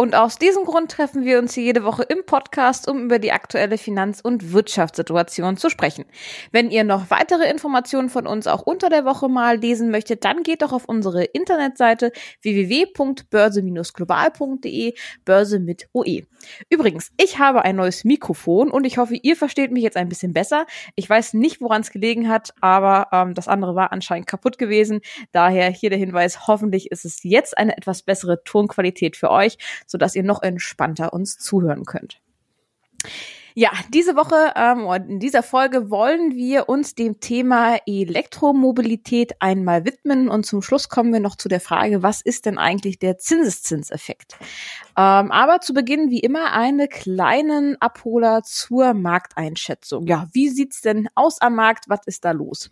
Und aus diesem Grund treffen wir uns hier jede Woche im Podcast, um über die aktuelle Finanz- und Wirtschaftssituation zu sprechen. Wenn ihr noch weitere Informationen von uns auch unter der Woche mal lesen möchtet, dann geht doch auf unsere Internetseite www.börse-global.de, Börse mit OE. Übrigens, ich habe ein neues Mikrofon und ich hoffe, ihr versteht mich jetzt ein bisschen besser. Ich weiß nicht, woran es gelegen hat, aber ähm, das andere war anscheinend kaputt gewesen. Daher hier der Hinweis, hoffentlich ist es jetzt eine etwas bessere Tonqualität für euch sodass ihr noch entspannter uns zuhören könnt. Ja, diese Woche ähm, und in dieser Folge wollen wir uns dem Thema Elektromobilität einmal widmen und zum Schluss kommen wir noch zu der Frage, was ist denn eigentlich der Zinseszinseffekt? Ähm, aber zu Beginn wie immer eine kleinen Abholer zur Markteinschätzung. Ja, wie sieht's denn aus am Markt? Was ist da los?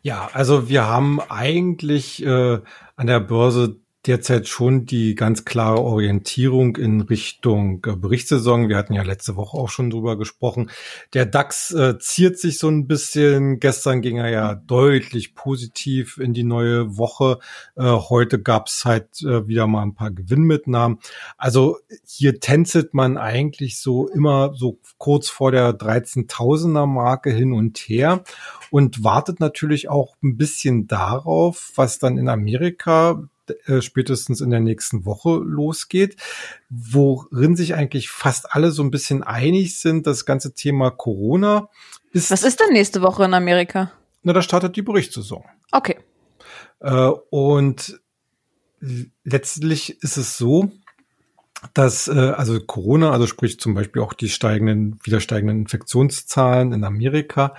Ja, also wir haben eigentlich äh, an der Börse derzeit schon die ganz klare Orientierung in Richtung äh, Berichtssaison. Wir hatten ja letzte Woche auch schon drüber gesprochen. Der DAX äh, ziert sich so ein bisschen. Gestern ging er ja deutlich positiv in die neue Woche. Äh, heute gab es halt äh, wieder mal ein paar Gewinnmitnahmen. Also hier tänzelt man eigentlich so immer so kurz vor der 13.000er Marke hin und her und wartet natürlich auch ein bisschen darauf, was dann in Amerika äh, spätestens in der nächsten Woche losgeht, worin sich eigentlich fast alle so ein bisschen einig sind, das ganze Thema Corona ist. Was ist denn nächste Woche in Amerika? Na, da startet die Berichtssaison. Okay. Äh, und letztlich ist es so, dass äh, also Corona, also sprich zum Beispiel auch die steigenden, wieder steigenden Infektionszahlen in Amerika,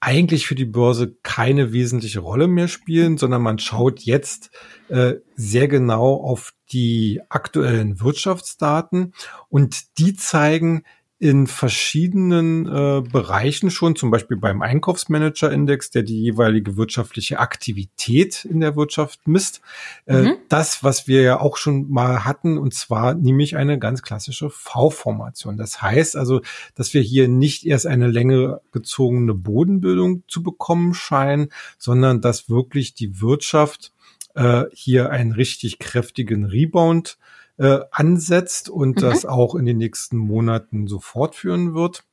eigentlich für die Börse keine wesentliche Rolle mehr spielen, sondern man schaut jetzt äh, sehr genau auf die aktuellen Wirtschaftsdaten. Und die zeigen, in verschiedenen äh, Bereichen schon, zum Beispiel beim Einkaufsmanager-Index, der die jeweilige wirtschaftliche Aktivität in der Wirtschaft misst. Äh, mhm. Das, was wir ja auch schon mal hatten, und zwar nämlich eine ganz klassische V-Formation. Das heißt also, dass wir hier nicht erst eine länge gezogene Bodenbildung zu bekommen scheinen, sondern dass wirklich die Wirtschaft äh, hier einen richtig kräftigen Rebound äh, ansetzt und mhm. das auch in den nächsten Monaten so fortführen wird.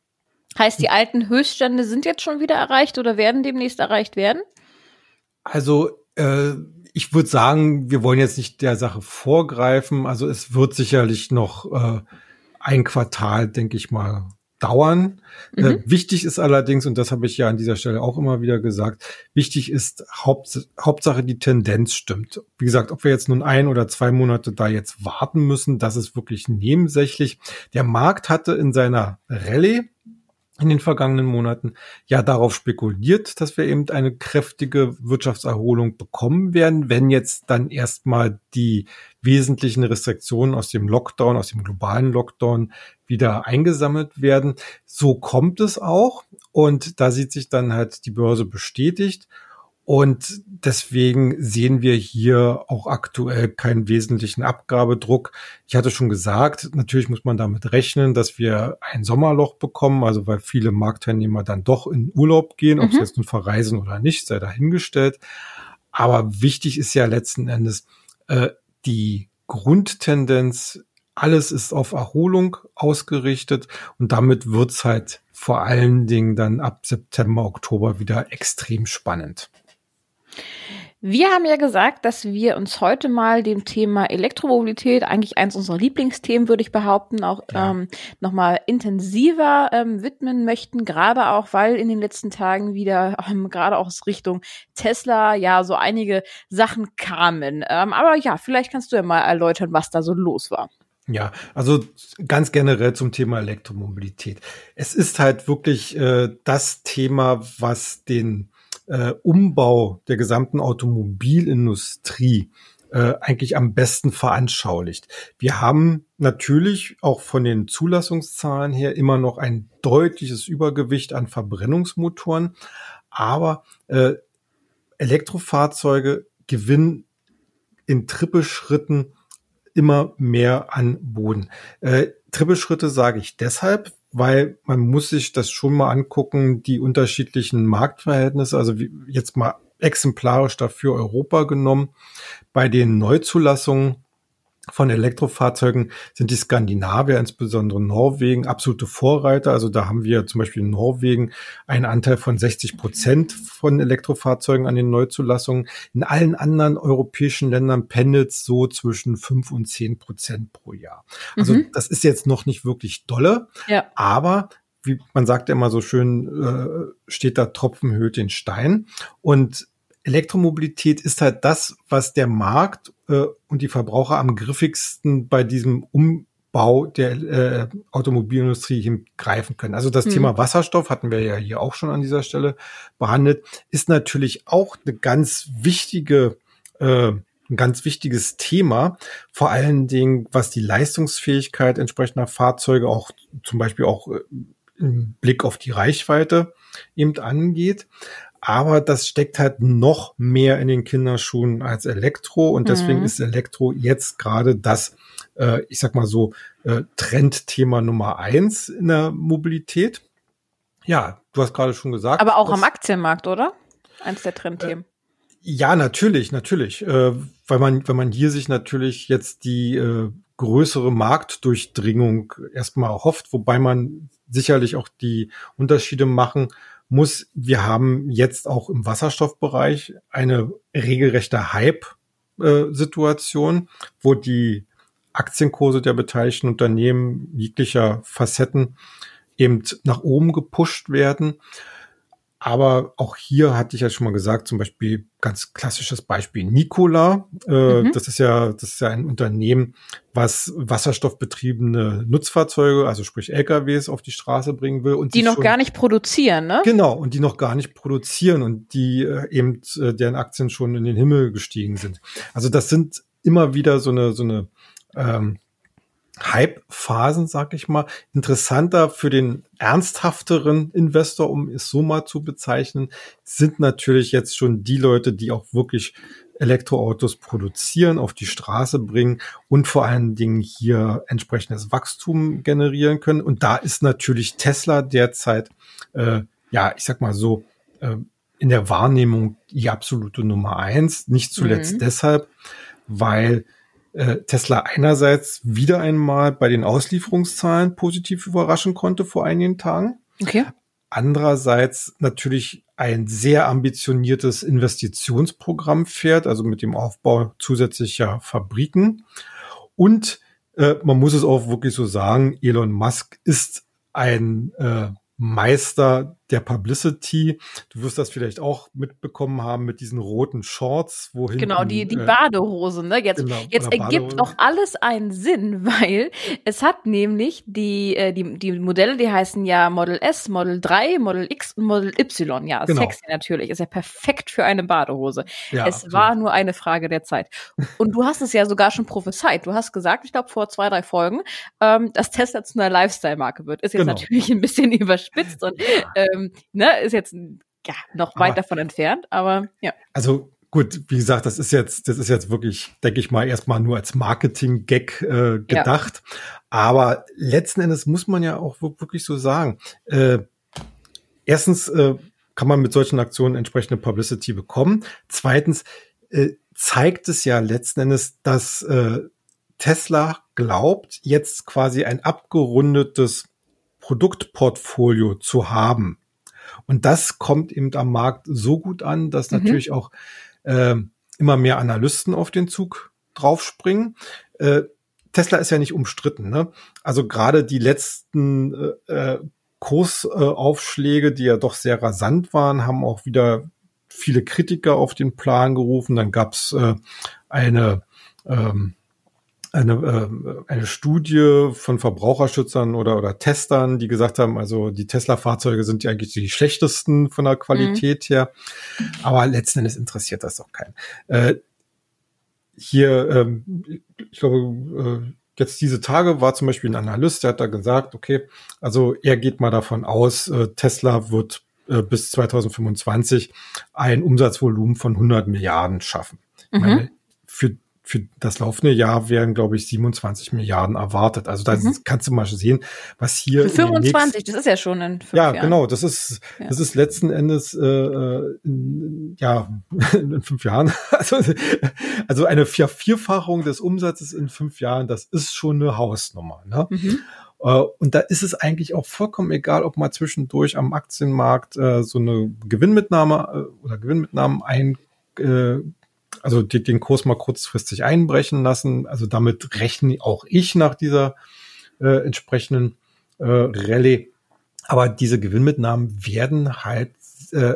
Heißt, die alten Höchststände sind jetzt schon wieder erreicht oder werden demnächst erreicht werden? Also äh, ich würde sagen, wir wollen jetzt nicht der Sache vorgreifen. Also es wird sicherlich noch äh, ein Quartal, denke ich mal, dauern. Äh, mhm. Äh, wichtig ist allerdings, und das habe ich ja an dieser Stelle auch immer wieder gesagt, wichtig ist Haupt, Hauptsache die Tendenz stimmt. Wie gesagt, ob wir jetzt nun ein oder zwei Monate da jetzt warten müssen, das ist wirklich nebensächlich. Der Markt hatte in seiner Rallye in den vergangenen Monaten ja darauf spekuliert, dass wir eben eine kräftige Wirtschaftserholung bekommen werden, wenn jetzt dann erstmal die wesentlichen Restriktionen aus dem Lockdown, aus dem globalen Lockdown wieder eingesammelt werden. So kommt es auch und da sieht sich dann halt die Börse bestätigt und deswegen sehen wir hier auch aktuell keinen wesentlichen Abgabedruck. Ich hatte schon gesagt, natürlich muss man damit rechnen, dass wir ein Sommerloch bekommen, also weil viele Marktteilnehmer dann doch in Urlaub gehen, ob mhm. sie jetzt nun verreisen oder nicht, sei dahingestellt. Aber wichtig ist ja letzten Endes äh, die Grundtendenz. Alles ist auf Erholung ausgerichtet und damit wird's halt vor allen Dingen dann ab September, Oktober wieder extrem spannend. Wir haben ja gesagt, dass wir uns heute mal dem Thema Elektromobilität, eigentlich eins unserer Lieblingsthemen, würde ich behaupten, auch ja. ähm, nochmal intensiver ähm, widmen möchten, gerade auch, weil in den letzten Tagen wieder, ähm, gerade auch aus Richtung Tesla, ja, so einige Sachen kamen. Ähm, aber ja, vielleicht kannst du ja mal erläutern, was da so los war. Ja, also ganz generell zum Thema Elektromobilität. Es ist halt wirklich äh, das Thema, was den äh, Umbau der gesamten Automobilindustrie äh, eigentlich am besten veranschaulicht. Wir haben natürlich auch von den Zulassungszahlen her immer noch ein deutliches Übergewicht an Verbrennungsmotoren, aber äh, Elektrofahrzeuge gewinnen in Trippelschritten immer mehr an Boden. Äh, Trippelschritte sage ich deshalb, weil man muss sich das schon mal angucken, die unterschiedlichen Marktverhältnisse, also jetzt mal exemplarisch dafür Europa genommen. Bei den Neuzulassungen von Elektrofahrzeugen sind die Skandinavier, insbesondere Norwegen, absolute Vorreiter. Also da haben wir zum Beispiel in Norwegen einen Anteil von 60 Prozent von Elektrofahrzeugen an den Neuzulassungen. In allen anderen europäischen Ländern pendelt es so zwischen 5 und 10 Prozent pro Jahr. Also mhm. das ist jetzt noch nicht wirklich dolle, ja. aber wie man sagt immer so schön, äh, steht da Tropfen höhlt den Stein. Und Elektromobilität ist halt das, was der Markt äh, und die Verbraucher am griffigsten bei diesem Umbau der äh, Automobilindustrie hingreifen können. Also das hm. Thema Wasserstoff hatten wir ja hier auch schon an dieser Stelle behandelt, ist natürlich auch eine ganz wichtige äh, ein ganz wichtiges Thema, vor allen Dingen was die Leistungsfähigkeit entsprechender Fahrzeuge auch zum Beispiel auch äh, im Blick auf die Reichweite eben angeht aber das steckt halt noch mehr in den Kinderschuhen als Elektro und deswegen mhm. ist Elektro jetzt gerade das, äh, ich sag mal so, äh, Trendthema Nummer eins in der Mobilität. Ja, du hast gerade schon gesagt. Aber auch am Aktienmarkt, oder? Eins der Trendthemen. Äh, ja, natürlich, natürlich, äh, weil man, wenn man hier sich natürlich jetzt die äh, größere Marktdurchdringung erstmal hofft, wobei man sicherlich auch die Unterschiede machen muss, wir haben jetzt auch im Wasserstoffbereich eine regelrechte Hype-Situation, wo die Aktienkurse der beteiligten Unternehmen jeglicher Facetten eben nach oben gepusht werden. Aber auch hier hatte ich ja schon mal gesagt, zum Beispiel ganz klassisches Beispiel Nikola. Äh, mhm. Das ist ja, das ist ja ein Unternehmen, was wasserstoffbetriebene Nutzfahrzeuge, also sprich LKWs, auf die Straße bringen will und die noch schon, gar nicht produzieren, ne? Genau und die noch gar nicht produzieren und die äh, eben äh, deren Aktien schon in den Himmel gestiegen sind. Also das sind immer wieder so eine so eine ähm, Hype-Phasen, sag ich mal, interessanter für den ernsthafteren Investor, um es so mal zu bezeichnen, sind natürlich jetzt schon die Leute, die auch wirklich Elektroautos produzieren, auf die Straße bringen und vor allen Dingen hier entsprechendes Wachstum generieren können. Und da ist natürlich Tesla derzeit, äh, ja, ich sag mal so, äh, in der Wahrnehmung die absolute Nummer eins. Nicht zuletzt mhm. deshalb, weil Tesla einerseits wieder einmal bei den Auslieferungszahlen positiv überraschen konnte vor einigen Tagen. Okay. Andererseits natürlich ein sehr ambitioniertes Investitionsprogramm fährt, also mit dem Aufbau zusätzlicher Fabriken. Und äh, man muss es auch wirklich so sagen, Elon Musk ist ein äh, Meister der Publicity. Du wirst das vielleicht auch mitbekommen haben mit diesen roten Shorts, wohin. Genau, die, die äh, Badehose, ne? Jetzt, genau, jetzt ergibt auch alles einen Sinn, weil es hat nämlich die, äh, die, die Modelle, die heißen ja Model S, Model 3, Model X und Model Y. Ja, genau. sexy natürlich. Ist ja perfekt für eine Badehose. Ja, es war nur eine Frage der Zeit. Und du hast es ja sogar schon prophezeit. Du hast gesagt, ich glaube vor zwei, drei Folgen, ähm, dass Tesla zu einer Lifestyle-Marke wird. Ist jetzt genau. natürlich ein bisschen überspitzt und ähm, ne, ist jetzt ja, noch weit aber, davon entfernt, aber ja. Also gut, wie gesagt, das ist jetzt, das ist jetzt wirklich, denke ich mal, erstmal nur als Marketing-Gag äh, gedacht. Ja. Aber letzten Endes muss man ja auch wirklich so sagen. Äh, erstens äh, kann man mit solchen Aktionen entsprechende Publicity bekommen. Zweitens äh, zeigt es ja letzten Endes, dass äh, Tesla glaubt, jetzt quasi ein abgerundetes Produktportfolio zu haben. Und das kommt eben am Markt so gut an, dass mhm. natürlich auch äh, immer mehr Analysten auf den Zug draufspringen. Äh, Tesla ist ja nicht umstritten. Ne? Also gerade die letzten äh, äh Kursaufschläge, die ja doch sehr rasant waren, haben auch wieder viele Kritiker auf den Plan gerufen. Dann gab's äh, eine ähm, eine, äh, eine Studie von Verbraucherschützern oder, oder Testern, die gesagt haben, also die Tesla-Fahrzeuge sind ja eigentlich die schlechtesten von der Qualität mhm. her. Aber letzten Endes interessiert das doch keinen. Äh, hier, ähm, ich glaube, äh, jetzt diese Tage war zum Beispiel ein Analyst, der hat da gesagt, okay, also er geht mal davon aus, äh, Tesla wird äh, bis 2025 ein Umsatzvolumen von 100 Milliarden schaffen. Mhm. Meine, für für das laufende Jahr werden, glaube ich, 27 Milliarden erwartet. Also da mhm. kannst du mal sehen, was hier. Für 25, das ist ja schon in fünf Ja, Jahren. genau. Das ist, ja. das ist letzten Endes, äh, in, ja, in fünf Jahren. Also, also eine Vierfachung des Umsatzes in fünf Jahren, das ist schon eine Hausnummer. Ne? Mhm. Äh, und da ist es eigentlich auch vollkommen egal, ob man zwischendurch am Aktienmarkt äh, so eine Gewinnmitnahme äh, oder Gewinnmitnahmen ein, äh, also die, den Kurs mal kurzfristig einbrechen lassen. Also damit rechne auch ich nach dieser äh, entsprechenden äh, Rallye. Aber diese Gewinnmitnahmen werden halt äh,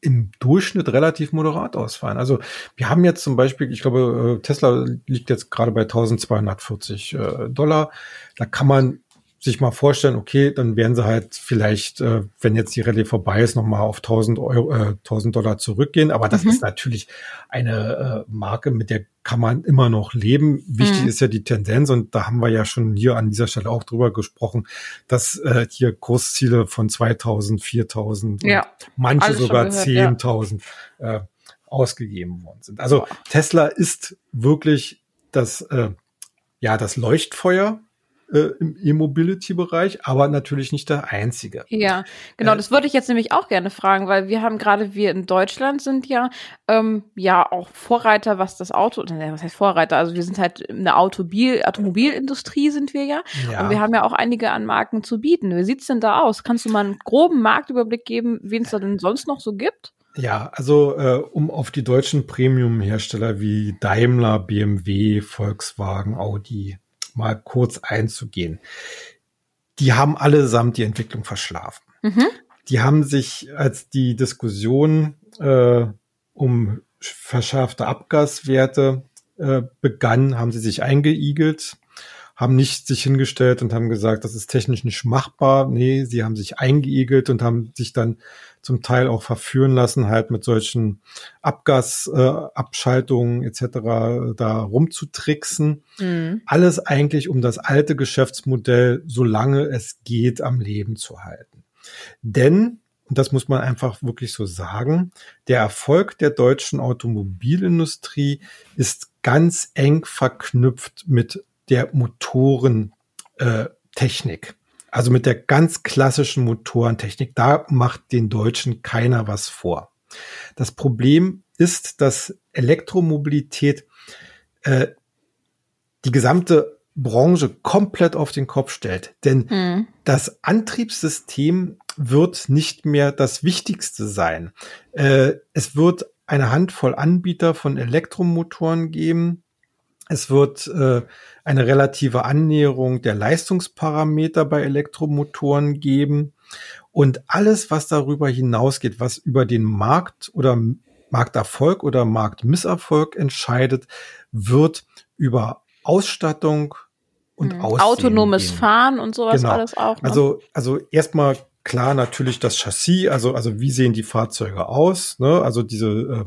im Durchschnitt relativ moderat ausfallen. Also wir haben jetzt zum Beispiel, ich glaube, äh, Tesla liegt jetzt gerade bei 1240 äh, Dollar. Da kann man sich mal vorstellen, okay, dann werden sie halt vielleicht, äh, wenn jetzt die Rallye vorbei ist, nochmal auf 1000 Euro, äh, 1000 Dollar zurückgehen. Aber das mhm. ist natürlich eine äh, Marke, mit der kann man immer noch leben. Wichtig mhm. ist ja die Tendenz und da haben wir ja schon hier an dieser Stelle auch drüber gesprochen, dass äh, hier Kursziele von 2000, 4000, ja. manche sogar 10.000 ja. äh, ausgegeben worden sind. Also Tesla ist wirklich das, äh, ja, das Leuchtfeuer äh, im E-Mobility-Bereich, aber natürlich nicht der einzige. Ja, genau, äh, das würde ich jetzt nämlich auch gerne fragen, weil wir haben gerade, wir in Deutschland sind ja, ähm, ja auch Vorreiter, was das Auto, ne, was heißt Vorreiter, also wir sind halt eine Automobil, Automobilindustrie sind wir ja, ja. und wir haben ja auch einige an Marken zu bieten. Wie sieht's denn da aus? Kannst du mal einen groben Marktüberblick geben, wen es da denn sonst noch so gibt? Ja, also äh, um auf die deutschen Premium-Hersteller wie Daimler, BMW, Volkswagen, Audi mal kurz einzugehen. Die haben allesamt die Entwicklung verschlafen. Mhm. Die haben sich, als die Diskussion äh, um verschärfte Abgaswerte äh, begann, haben sie sich eingeigelt haben nicht sich hingestellt und haben gesagt, das ist technisch nicht machbar. Nee, sie haben sich eingeigelt und haben sich dann zum Teil auch verführen lassen, halt mit solchen Abgasabschaltungen äh, etc. da rumzutricksen. Mhm. Alles eigentlich, um das alte Geschäftsmodell, solange es geht, am Leben zu halten. Denn und das muss man einfach wirklich so sagen, der Erfolg der deutschen Automobilindustrie ist ganz eng verknüpft mit der Motorentechnik. Also mit der ganz klassischen Motorentechnik. Da macht den Deutschen keiner was vor. Das Problem ist, dass Elektromobilität äh, die gesamte Branche komplett auf den Kopf stellt. Denn mhm. das Antriebssystem wird nicht mehr das Wichtigste sein. Äh, es wird eine Handvoll Anbieter von Elektromotoren geben. Es wird äh, eine relative Annäherung der Leistungsparameter bei Elektromotoren geben. Und alles, was darüber hinausgeht, was über den Markt oder Markterfolg oder Marktmisserfolg entscheidet, wird über Ausstattung und hm. Autonomes gehen. Fahren und sowas genau. alles auch. Ne? Also, also erstmal klar natürlich das Chassis, also, also wie sehen die Fahrzeuge aus, ne? Also diese, äh,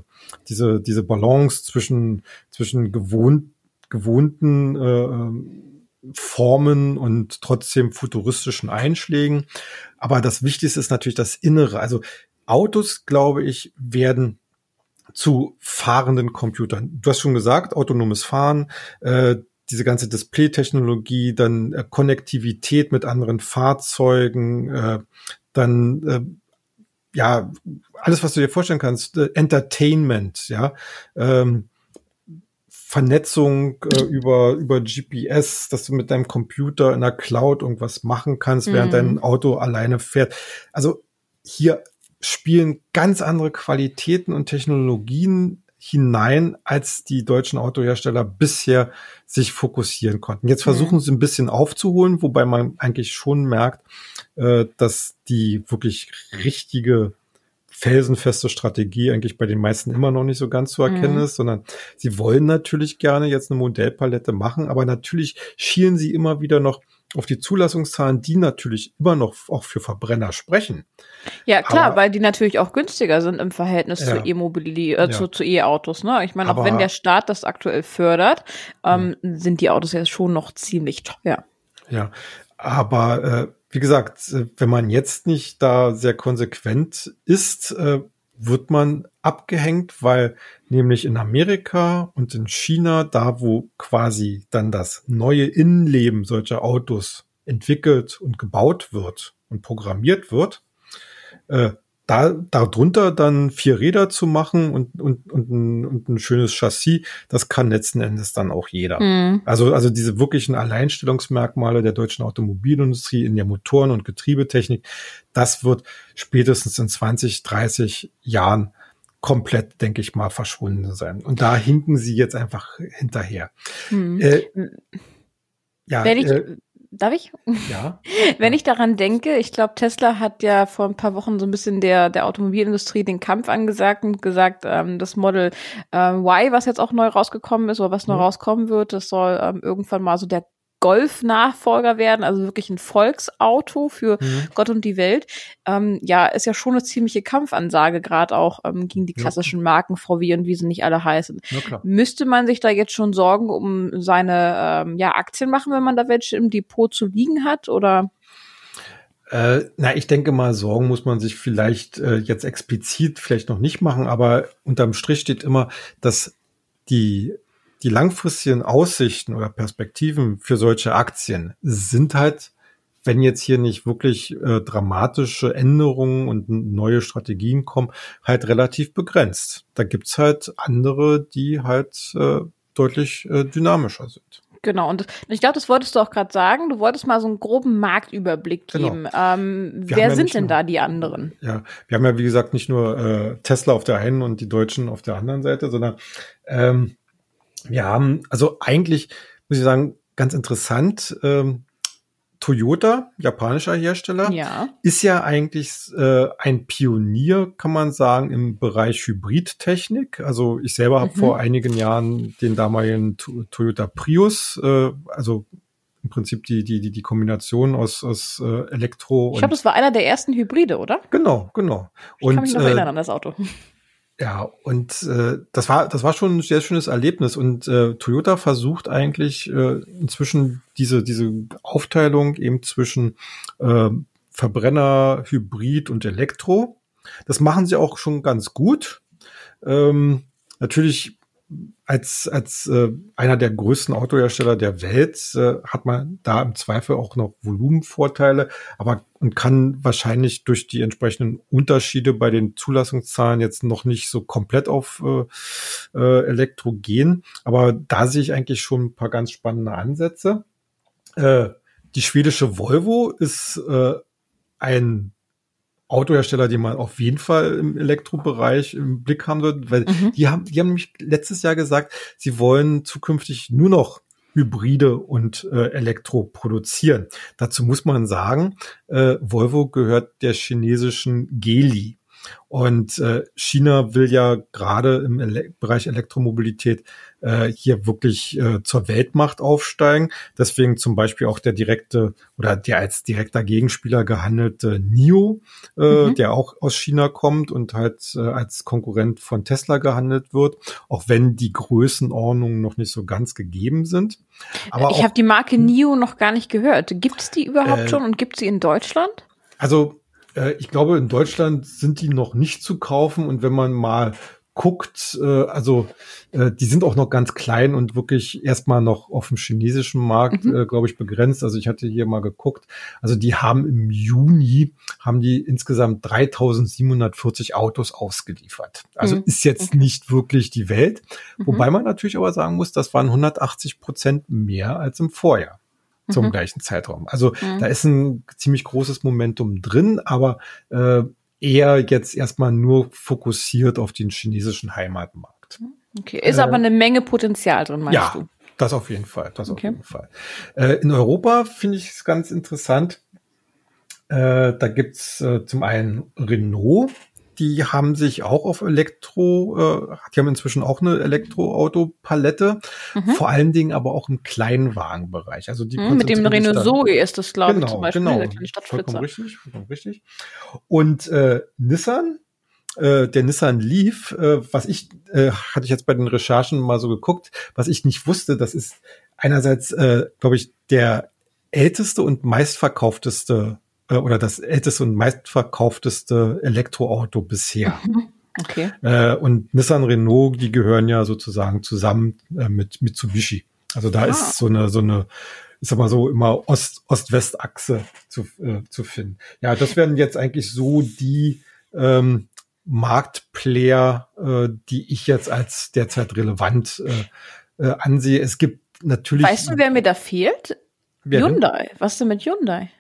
diese, diese Balance zwischen, zwischen gewohnt gewohnten äh, ähm, Formen und trotzdem futuristischen Einschlägen. Aber das Wichtigste ist natürlich das Innere. Also Autos, glaube ich, werden zu fahrenden Computern. Du hast schon gesagt, autonomes Fahren, äh, diese ganze Display-Technologie, dann äh, Konnektivität mit anderen Fahrzeugen, äh, dann äh, ja alles, was du dir vorstellen kannst, äh, Entertainment, ja. Ähm, Vernetzung äh, über, über GPS, dass du mit deinem Computer in der Cloud irgendwas machen kannst, während mhm. dein Auto alleine fährt. Also hier spielen ganz andere Qualitäten und Technologien hinein, als die deutschen Autohersteller bisher sich fokussieren konnten. Jetzt versuchen mhm. sie ein bisschen aufzuholen, wobei man eigentlich schon merkt, äh, dass die wirklich richtige felsenfeste Strategie eigentlich bei den meisten immer noch nicht so ganz zu erkennen mhm. ist, sondern sie wollen natürlich gerne jetzt eine Modellpalette machen, aber natürlich schielen sie immer wieder noch auf die Zulassungszahlen, die natürlich immer noch auch für Verbrenner sprechen. Ja, klar, aber, weil die natürlich auch günstiger sind im Verhältnis ja, zu E-Mobilität, äh, ja. zu, zu E-Autos. Ne? Ich meine, auch wenn der Staat das aktuell fördert, ähm, sind die Autos ja schon noch ziemlich teuer. Ja, aber äh, wie gesagt, wenn man jetzt nicht da sehr konsequent ist, äh, wird man abgehängt, weil nämlich in Amerika und in China, da wo quasi dann das neue Innenleben solcher Autos entwickelt und gebaut wird und programmiert wird, äh, da darunter dann vier Räder zu machen und, und, und, ein, und ein schönes Chassis, das kann letzten Endes dann auch jeder. Mhm. Also, also diese wirklichen Alleinstellungsmerkmale der deutschen Automobilindustrie in der Motoren- und Getriebetechnik, das wird spätestens in 20, 30 Jahren komplett, denke ich mal, verschwunden sein. Und da hinken sie jetzt einfach hinterher. Mhm. Äh, ja, Wenn ich, äh, Darf ich? Ja. Wenn ich daran denke, ich glaube, Tesla hat ja vor ein paar Wochen so ein bisschen der, der Automobilindustrie den Kampf angesagt und gesagt, ähm, das Model äh, Y, was jetzt auch neu rausgekommen ist oder was neu mhm. rauskommen wird, das soll ähm, irgendwann mal so der Golf-Nachfolger werden, also wirklich ein Volksauto für mhm. Gott und die Welt. Ähm, ja, ist ja schon eine ziemliche Kampfansage, gerade auch ähm, gegen die klassischen ja. Marken VW und wie sie nicht alle heißen. Müsste man sich da jetzt schon Sorgen um seine ähm, ja, Aktien machen, wenn man da welche im Depot zu liegen hat? Oder? Äh, na, ich denke mal, Sorgen muss man sich vielleicht äh, jetzt explizit vielleicht noch nicht machen, aber unterm Strich steht immer, dass die die langfristigen Aussichten oder Perspektiven für solche Aktien sind halt, wenn jetzt hier nicht wirklich äh, dramatische Änderungen und neue Strategien kommen, halt relativ begrenzt. Da gibt's halt andere, die halt äh, deutlich äh, dynamischer sind. Genau, und ich glaube, das wolltest du auch gerade sagen. Du wolltest mal so einen groben Marktüberblick genau. geben. Genau. Ähm, wer ja sind denn nur, da die anderen? Ja, wir haben ja, wie gesagt, nicht nur äh, Tesla auf der einen und die Deutschen auf der anderen Seite, sondern ähm, wir haben, also eigentlich, muss ich sagen, ganz interessant, ähm, Toyota, japanischer Hersteller, ja. ist ja eigentlich äh, ein Pionier, kann man sagen, im Bereich Hybridtechnik. Also ich selber habe mhm. vor einigen Jahren den damaligen Toyota Prius, äh, also im Prinzip die, die, die, die Kombination aus, aus äh, Elektro. Ich glaube, das war einer der ersten Hybride, oder? Genau, genau. Ich und, kann mich noch äh, erinnern an das Auto. Ja, und äh, das war das war schon ein sehr schönes Erlebnis und äh, Toyota versucht eigentlich äh, inzwischen diese diese Aufteilung eben zwischen äh, Verbrenner, Hybrid und Elektro. Das machen sie auch schon ganz gut. Ähm, natürlich als, als äh, einer der größten Autohersteller der Welt äh, hat man da im Zweifel auch noch Volumenvorteile, aber und kann wahrscheinlich durch die entsprechenden Unterschiede bei den Zulassungszahlen jetzt noch nicht so komplett auf äh, äh, Elektro gehen. Aber da sehe ich eigentlich schon ein paar ganz spannende Ansätze. Äh, die schwedische Volvo ist äh, ein Autohersteller, die man auf jeden Fall im Elektrobereich im Blick haben wird, weil mhm. die haben, die haben nämlich letztes Jahr gesagt, sie wollen zukünftig nur noch Hybride und äh, Elektro produzieren. Dazu muss man sagen, äh, Volvo gehört der chinesischen Geli. Und äh, China will ja gerade im Ele Bereich Elektromobilität äh, hier wirklich äh, zur Weltmacht aufsteigen. Deswegen zum Beispiel auch der direkte oder der als direkter Gegenspieler gehandelte NIO, äh, mhm. der auch aus China kommt und halt äh, als Konkurrent von Tesla gehandelt wird, auch wenn die Größenordnungen noch nicht so ganz gegeben sind. Aber ich habe die Marke NIO noch gar nicht gehört. Gibt es die überhaupt äh, schon und gibt es sie in Deutschland? Also äh, ich glaube, in Deutschland sind die noch nicht zu kaufen und wenn man mal guckt, äh, also äh, die sind auch noch ganz klein und wirklich erstmal noch auf dem chinesischen Markt, mhm. äh, glaube ich, begrenzt. Also ich hatte hier mal geguckt. Also die haben im Juni haben die insgesamt 3740 Autos ausgeliefert. Also mhm. ist jetzt okay. nicht wirklich die Welt. Mhm. Wobei man natürlich aber sagen muss, das waren 180 Prozent mehr als im Vorjahr zum mhm. gleichen Zeitraum. Also mhm. da ist ein ziemlich großes Momentum drin, aber äh, eher jetzt erstmal nur fokussiert auf den chinesischen Heimatmarkt. Okay, ist äh, aber eine Menge Potenzial drin, meinst ja, du? Das auf jeden Fall, das okay. auf jeden Fall. Äh, in Europa finde ich es ganz interessant. Äh, da gibt's äh, zum einen Renault, die haben sich auch auf Elektro, äh, die haben inzwischen auch eine Elektroauto-Palette, mhm. vor allen Dingen aber auch im Kleinwagenbereich. Also die mhm, mit dem Renault Zoe ist das, glaube genau, ich, zum Beispiel. Genau, vollkommen richtig, vollkommen richtig. Und äh, Nissan, äh, der Nissan Leaf, äh, was ich, äh, hatte ich jetzt bei den Recherchen mal so geguckt, was ich nicht wusste, das ist einerseits, äh, glaube ich, der älteste und meistverkaufteste äh, oder das älteste und meistverkaufteste Elektroauto bisher. Okay. Äh, und Nissan Renault, die gehören ja sozusagen zusammen äh, mit Mitsubishi. Also da ah. ist so eine, so eine, ich sag mal so, immer Ost, Ost-West-Achse zu, äh, zu finden. Ja, das wären jetzt eigentlich so die ähm, Marktplayer, äh, die ich jetzt als derzeit relevant äh, äh, ansehe. Es gibt natürlich. Weißt du, wer mir da fehlt? Hyundai. Denn? Was denn mit Hyundai?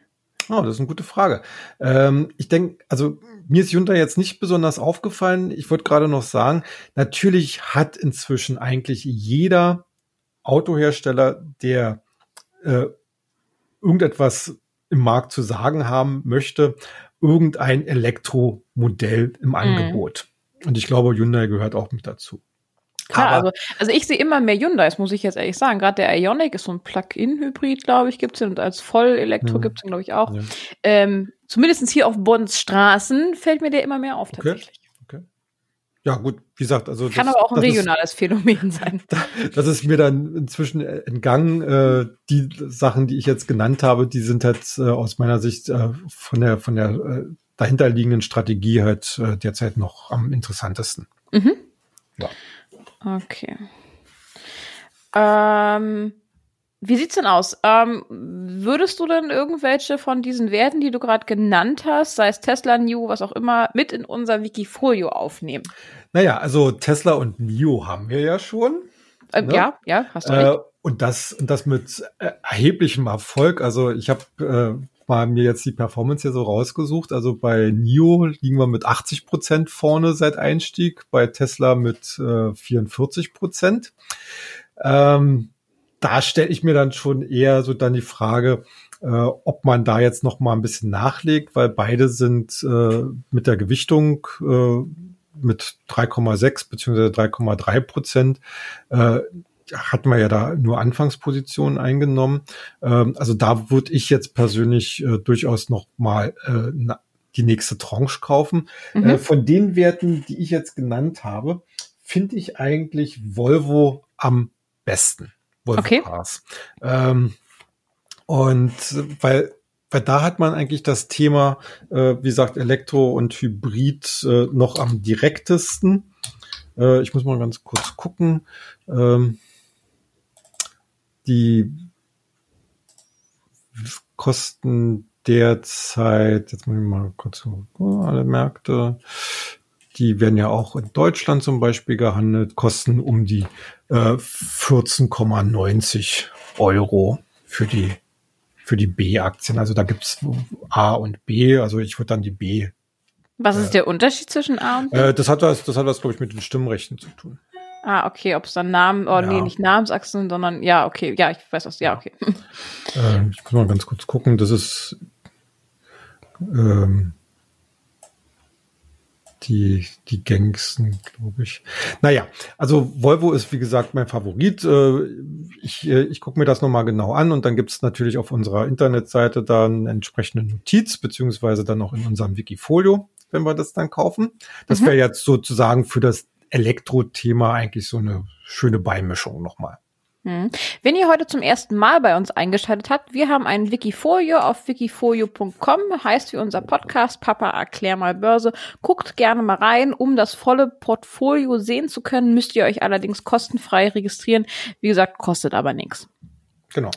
Oh, das ist eine gute Frage. Ähm, ich denke, also mir ist Hyundai jetzt nicht besonders aufgefallen. Ich wollte gerade noch sagen, natürlich hat inzwischen eigentlich jeder Autohersteller, der äh, irgendetwas im Markt zu sagen haben möchte, irgendein Elektromodell im mhm. Angebot. Und ich glaube, Hyundai gehört auch mit dazu. Klar, also, also ich sehe immer mehr Hyundais, muss ich jetzt ehrlich sagen. Gerade der Ionic ist so ein Plug-in-Hybrid, glaube ich, gibt's und als Vollelektro hm. gibt's den, glaube ich, auch. Ja. Ähm, Zumindest hier auf Bonns Straßen fällt mir der immer mehr auf, tatsächlich. Okay. okay. Ja, gut, wie gesagt, also. Kann das, aber auch ein regionales ist, Phänomen sein. Das ist mir dann inzwischen entgangen. Äh, die Sachen, die ich jetzt genannt habe, die sind halt äh, aus meiner Sicht äh, von der, von der äh, dahinterliegenden Strategie halt äh, derzeit noch am interessantesten. Mhm. Ja. Okay. Ähm, wie sieht's denn aus? Ähm, würdest du denn irgendwelche von diesen Werten, die du gerade genannt hast, sei es Tesla, New, was auch immer, mit in unser Wikifolio aufnehmen? Naja, also Tesla und NIO haben wir ja schon. Ähm, ne? Ja, ja, hast du recht. Äh, und das, und das mit äh, erheblichem Erfolg. Also ich habe äh, mal mir jetzt die Performance hier so rausgesucht. Also bei NIO liegen wir mit 80 Prozent vorne seit Einstieg, bei Tesla mit äh, 44 Prozent. Ähm, da stelle ich mir dann schon eher so dann die Frage, äh, ob man da jetzt noch mal ein bisschen nachlegt, weil beide sind äh, mit der Gewichtung äh, mit 3,6 beziehungsweise 3,3 Prozent äh, hat man ja da nur Anfangspositionen eingenommen. Ähm, also da würde ich jetzt persönlich äh, durchaus noch mal äh, die nächste Tranche kaufen. Mhm. Äh, von den Werten, die ich jetzt genannt habe, finde ich eigentlich Volvo am besten. Volvo okay. Cars. Ähm, und weil weil da hat man eigentlich das Thema, äh, wie gesagt, Elektro und Hybrid äh, noch am direktesten. Äh, ich muss mal ganz kurz gucken. Ähm, die kosten derzeit, jetzt muss ich mal kurz oh, alle Märkte, die werden ja auch in Deutschland zum Beispiel gehandelt, kosten um die äh, 14,90 Euro für die für die B-Aktien. Also da gibt's A und B. Also ich würde dann die B. Was ist äh, der Unterschied zwischen A und B? Äh, das hat was, das hat was, glaube ich, mit den Stimmrechten zu tun. Ah, okay, ob es dann Namen, oh ja. nee, nicht Namensachsen, sondern ja, okay, ja, ich weiß was, ja, okay. Äh, ich muss mal ganz kurz gucken, das ist ähm, die, die gängigsten, glaube ich. Naja, also Volvo ist wie gesagt mein Favorit. Äh, ich, äh, ich gucke mir das nochmal genau an und dann gibt es natürlich auf unserer Internetseite dann entsprechende Notiz, beziehungsweise dann auch in unserem Wikifolio, wenn wir das dann kaufen. Das mhm. wäre jetzt sozusagen für das Elektro-Thema eigentlich so eine schöne Beimischung nochmal. Hm. Wenn ihr heute zum ersten Mal bei uns eingeschaltet habt, wir haben ein Wikifolio auf wikifolio.com, heißt wie unser Podcast Papa erklär mal Börse. Guckt gerne mal rein, um das volle Portfolio sehen zu können, müsst ihr euch allerdings kostenfrei registrieren. Wie gesagt, kostet aber nichts. Genau.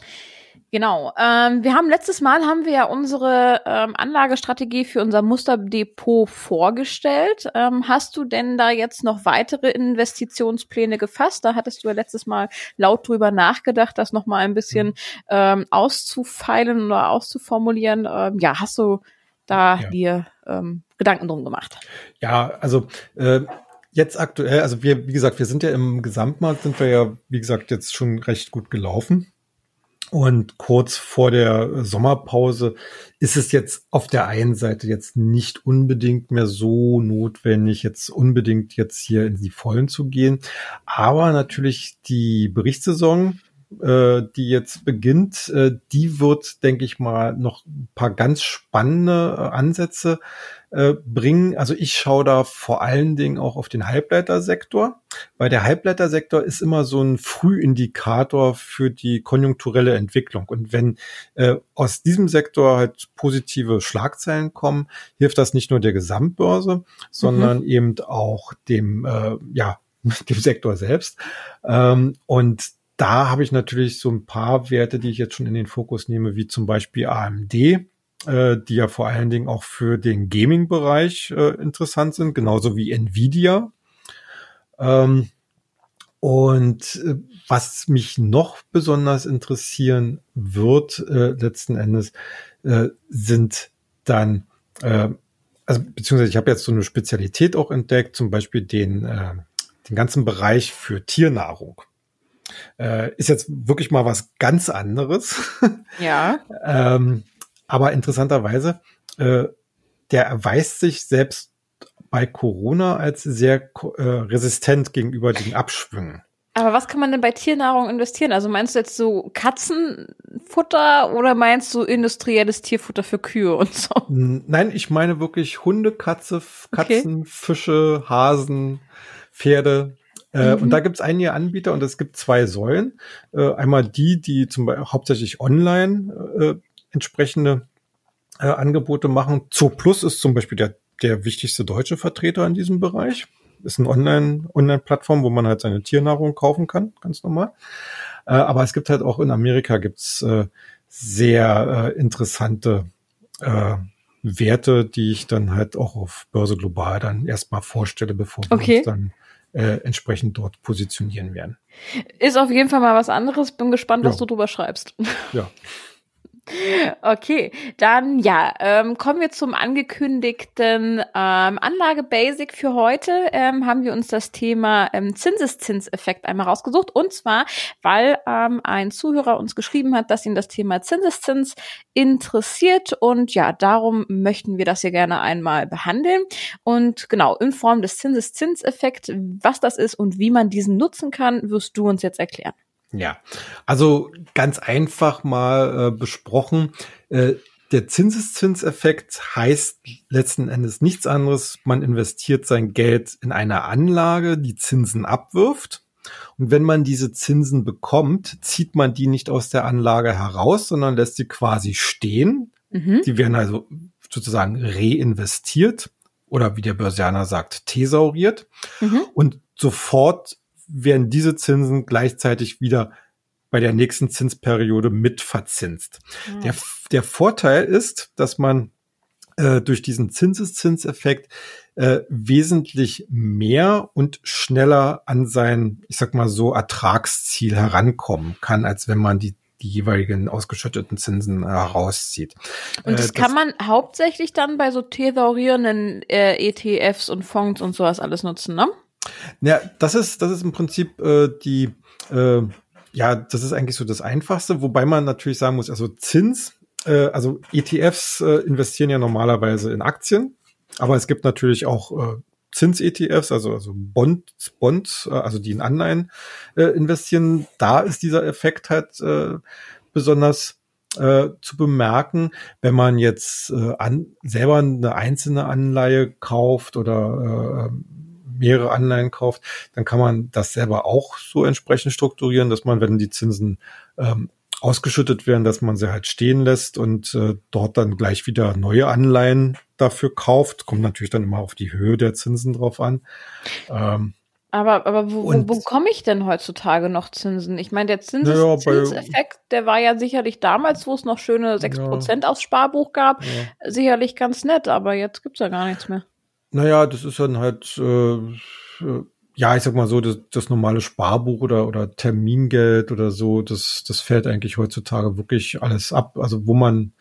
Genau. Ähm, wir haben letztes Mal haben wir ja unsere ähm, Anlagestrategie für unser Musterdepot vorgestellt. Ähm, hast du denn da jetzt noch weitere Investitionspläne gefasst? Da hattest du ja letztes Mal laut drüber nachgedacht, das noch mal ein bisschen ähm, auszufeilen oder auszuformulieren. Ähm, ja, hast du da ja. dir ähm, Gedanken drum gemacht? Ja, also äh, jetzt aktuell, also wir, wie gesagt, wir sind ja im Gesamtmarkt, sind wir ja, wie gesagt, jetzt schon recht gut gelaufen. Und kurz vor der Sommerpause ist es jetzt auf der einen Seite jetzt nicht unbedingt mehr so notwendig, jetzt unbedingt jetzt hier in die Vollen zu gehen. Aber natürlich die Berichtssaison äh, die jetzt beginnt, äh, die wird, denke ich mal, noch ein paar ganz spannende äh, Ansätze äh, bringen. Also ich schaue da vor allen Dingen auch auf den Halbleitersektor, weil der Halbleitersektor ist immer so ein Frühindikator für die konjunkturelle Entwicklung. Und wenn äh, aus diesem Sektor halt positive Schlagzeilen kommen, hilft das nicht nur der Gesamtbörse, sondern mhm. eben auch dem, äh, ja, dem Sektor selbst. Ähm, und da habe ich natürlich so ein paar Werte, die ich jetzt schon in den Fokus nehme, wie zum Beispiel AMD, äh, die ja vor allen Dingen auch für den Gaming-Bereich äh, interessant sind, genauso wie Nvidia. Ähm, und äh, was mich noch besonders interessieren wird, äh, letzten Endes, äh, sind dann, äh, also beziehungsweise ich habe jetzt so eine Spezialität auch entdeckt, zum Beispiel den, äh, den ganzen Bereich für Tiernahrung. Äh, ist jetzt wirklich mal was ganz anderes. Ja. ähm, aber interessanterweise, äh, der erweist sich selbst bei Corona als sehr äh, resistent gegenüber den Abschwüngen. Aber was kann man denn bei Tiernahrung investieren? Also meinst du jetzt so Katzenfutter oder meinst du industrielles Tierfutter für Kühe und so? Nein, ich meine wirklich Hunde, Katze, Katzen, okay. Fische, Hasen, Pferde. Äh, mhm. Und da gibt es einige Anbieter und es gibt zwei Säulen. Äh, einmal die, die zum Beispiel hauptsächlich online äh, entsprechende äh, Angebote machen. Zoo Plus ist zum Beispiel der, der wichtigste deutsche Vertreter in diesem Bereich. Ist eine Online, Online-Plattform, wo man halt seine Tiernahrung kaufen kann, ganz normal. Äh, aber es gibt halt auch in Amerika gibt's äh, sehr äh, interessante äh, Werte, die ich dann halt auch auf Börse Global dann erstmal vorstelle, bevor wir okay. uns dann äh, entsprechend dort positionieren werden. Ist auf jeden Fall mal was anderes. Bin gespannt, ja. was du drüber schreibst. Ja. Okay, dann ja, ähm, kommen wir zum angekündigten ähm, Anlage-Basic für heute. Ähm, haben wir uns das Thema ähm, Zinseszinseffekt einmal rausgesucht. Und zwar, weil ähm, ein Zuhörer uns geschrieben hat, dass ihn das Thema Zinseszins interessiert. Und ja, darum möchten wir das hier gerne einmal behandeln. Und genau, in Form des Zinseszinseffekt, was das ist und wie man diesen nutzen kann, wirst du uns jetzt erklären. Ja, also ganz einfach mal äh, besprochen. Äh, der Zinseszinseffekt heißt letzten Endes nichts anderes. Man investiert sein Geld in eine Anlage, die Zinsen abwirft. Und wenn man diese Zinsen bekommt, zieht man die nicht aus der Anlage heraus, sondern lässt sie quasi stehen. Mhm. Die werden also sozusagen reinvestiert oder wie der Börsianer sagt, thesauriert. Mhm. Und sofort werden diese Zinsen gleichzeitig wieder bei der nächsten Zinsperiode mitverzinst. Mhm. Der, der Vorteil ist, dass man äh, durch diesen Zinseszinseffekt äh, wesentlich mehr und schneller an sein, ich sag mal so, Ertragsziel herankommen kann, als wenn man die die jeweiligen ausgeschütteten Zinsen äh, herauszieht. Und das, äh, das kann man hauptsächlich dann bei so thesaurierenden äh, ETFs und Fonds und sowas alles nutzen, ne? Ja, das ist, das ist im Prinzip äh, die, äh, ja, das ist eigentlich so das Einfachste, wobei man natürlich sagen muss, also Zins, äh, also ETFs äh, investieren ja normalerweise in Aktien, aber es gibt natürlich auch äh, Zins-ETFs, also, also Bonds, Bonds, äh, also die in Anleihen äh, investieren. Da ist dieser Effekt halt äh, besonders äh, zu bemerken, wenn man jetzt äh, an, selber eine einzelne Anleihe kauft oder äh, mehrere Anleihen kauft, dann kann man das selber auch so entsprechend strukturieren, dass man, wenn die Zinsen ähm, ausgeschüttet werden, dass man sie halt stehen lässt und äh, dort dann gleich wieder neue Anleihen dafür kauft. Kommt natürlich dann immer auf die Höhe der Zinsen drauf an. Ähm, aber, aber wo, wo, wo bekomme ich denn heutzutage noch Zinsen? Ich meine, der Zinseszinseffekt, ja, der war ja sicherlich damals, wo es noch schöne 6% ja, aufs Sparbuch gab, ja. sicherlich ganz nett, aber jetzt gibt's ja gar nichts mehr. Naja, das ist dann halt, äh, äh, ja, ich sag mal so, das, das normale Sparbuch oder, oder Termingeld oder so, das, das fällt eigentlich heutzutage wirklich alles ab. Also wo man,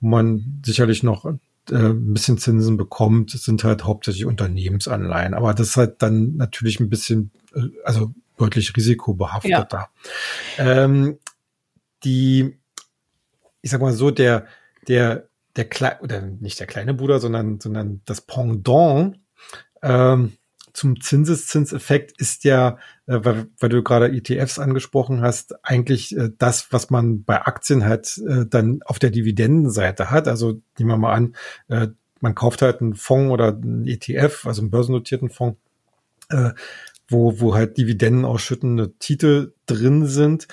wo man sicherlich noch äh, ein bisschen Zinsen bekommt, sind halt hauptsächlich Unternehmensanleihen. Aber das ist halt dann natürlich ein bisschen, äh, also deutlich risikobehafteter. Ja. Ähm, die, ich sag mal so, der, der der kleine, oder nicht der kleine Bruder, sondern, sondern das Pendant ähm, zum Zinseszinseffekt ist ja, äh, weil, weil du gerade ETFs angesprochen hast, eigentlich äh, das, was man bei Aktien halt äh, dann auf der Dividendenseite hat. Also nehmen wir mal an, äh, man kauft halt einen Fonds oder einen ETF, also einen börsennotierten Fonds, äh, wo, wo halt Dividenden ausschüttende Titel drin sind.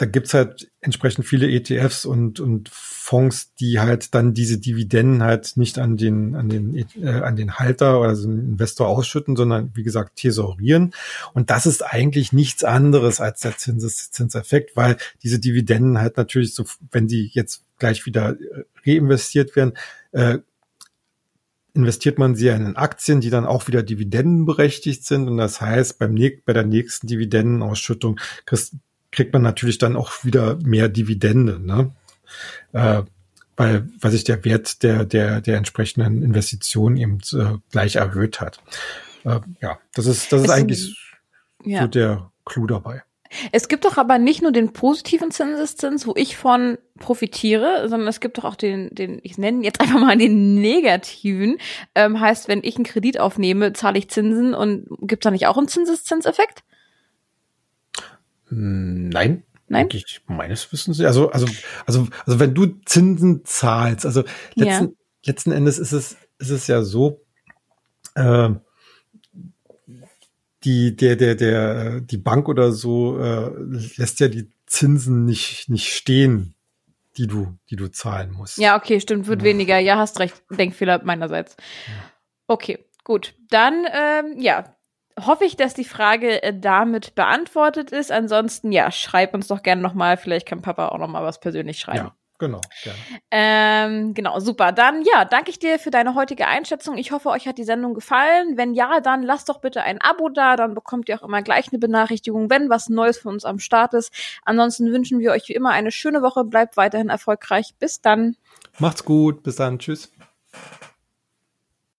Da gibt's halt entsprechend viele ETFs und, und Fonds, die halt dann diese Dividenden halt nicht an den, an den, äh, an den Halter oder den Investor ausschütten, sondern wie gesagt thesaurieren. Und das ist eigentlich nichts anderes als der Zinseszinseffekt, weil diese Dividenden halt natürlich so, wenn die jetzt gleich wieder äh, reinvestiert werden, äh, investiert man sie in Aktien, die dann auch wieder dividendenberechtigt sind. Und das heißt, beim, bei der nächsten Dividendenausschüttung kriegst, kriegt man natürlich dann auch wieder mehr Dividende, ne? Äh, weil, weil sich der Wert der, der, der entsprechenden Investition eben äh, gleich erhöht hat. Äh, ja, das ist, das ist, ist eigentlich ja. so der Clou dabei. Es gibt doch aber nicht nur den positiven Zinseszins, wo ich von profitiere, sondern es gibt doch auch den, den ich nenne jetzt einfach mal den negativen. Ähm, heißt, wenn ich einen Kredit aufnehme, zahle ich Zinsen und gibt es da nicht auch einen Zinseszinseffekt? Nein. Nein. Ich meines Wissens. Also, also, also, also wenn du Zinsen zahlst, also letzten, ja. letzten Endes ist es, ist es ja so, äh, die, der, der, der, die Bank oder so äh, lässt ja die Zinsen nicht, nicht stehen, die du, die du zahlen musst. Ja, okay, stimmt, wird ja. weniger. Ja, hast recht. Denkfehler meinerseits. Okay, gut. Dann, ähm, ja, hoffe ich, dass die Frage äh, damit beantwortet ist. Ansonsten, ja, schreib uns doch gerne nochmal. Vielleicht kann Papa auch nochmal was persönlich schreiben. Ja. Genau, gerne. Ähm, genau, super. Dann ja, danke ich dir für deine heutige Einschätzung. Ich hoffe, euch hat die Sendung gefallen. Wenn ja, dann lasst doch bitte ein Abo da, dann bekommt ihr auch immer gleich eine Benachrichtigung, wenn was Neues für uns am Start ist. Ansonsten wünschen wir euch wie immer eine schöne Woche. Bleibt weiterhin erfolgreich. Bis dann. Macht's gut. Bis dann. Tschüss.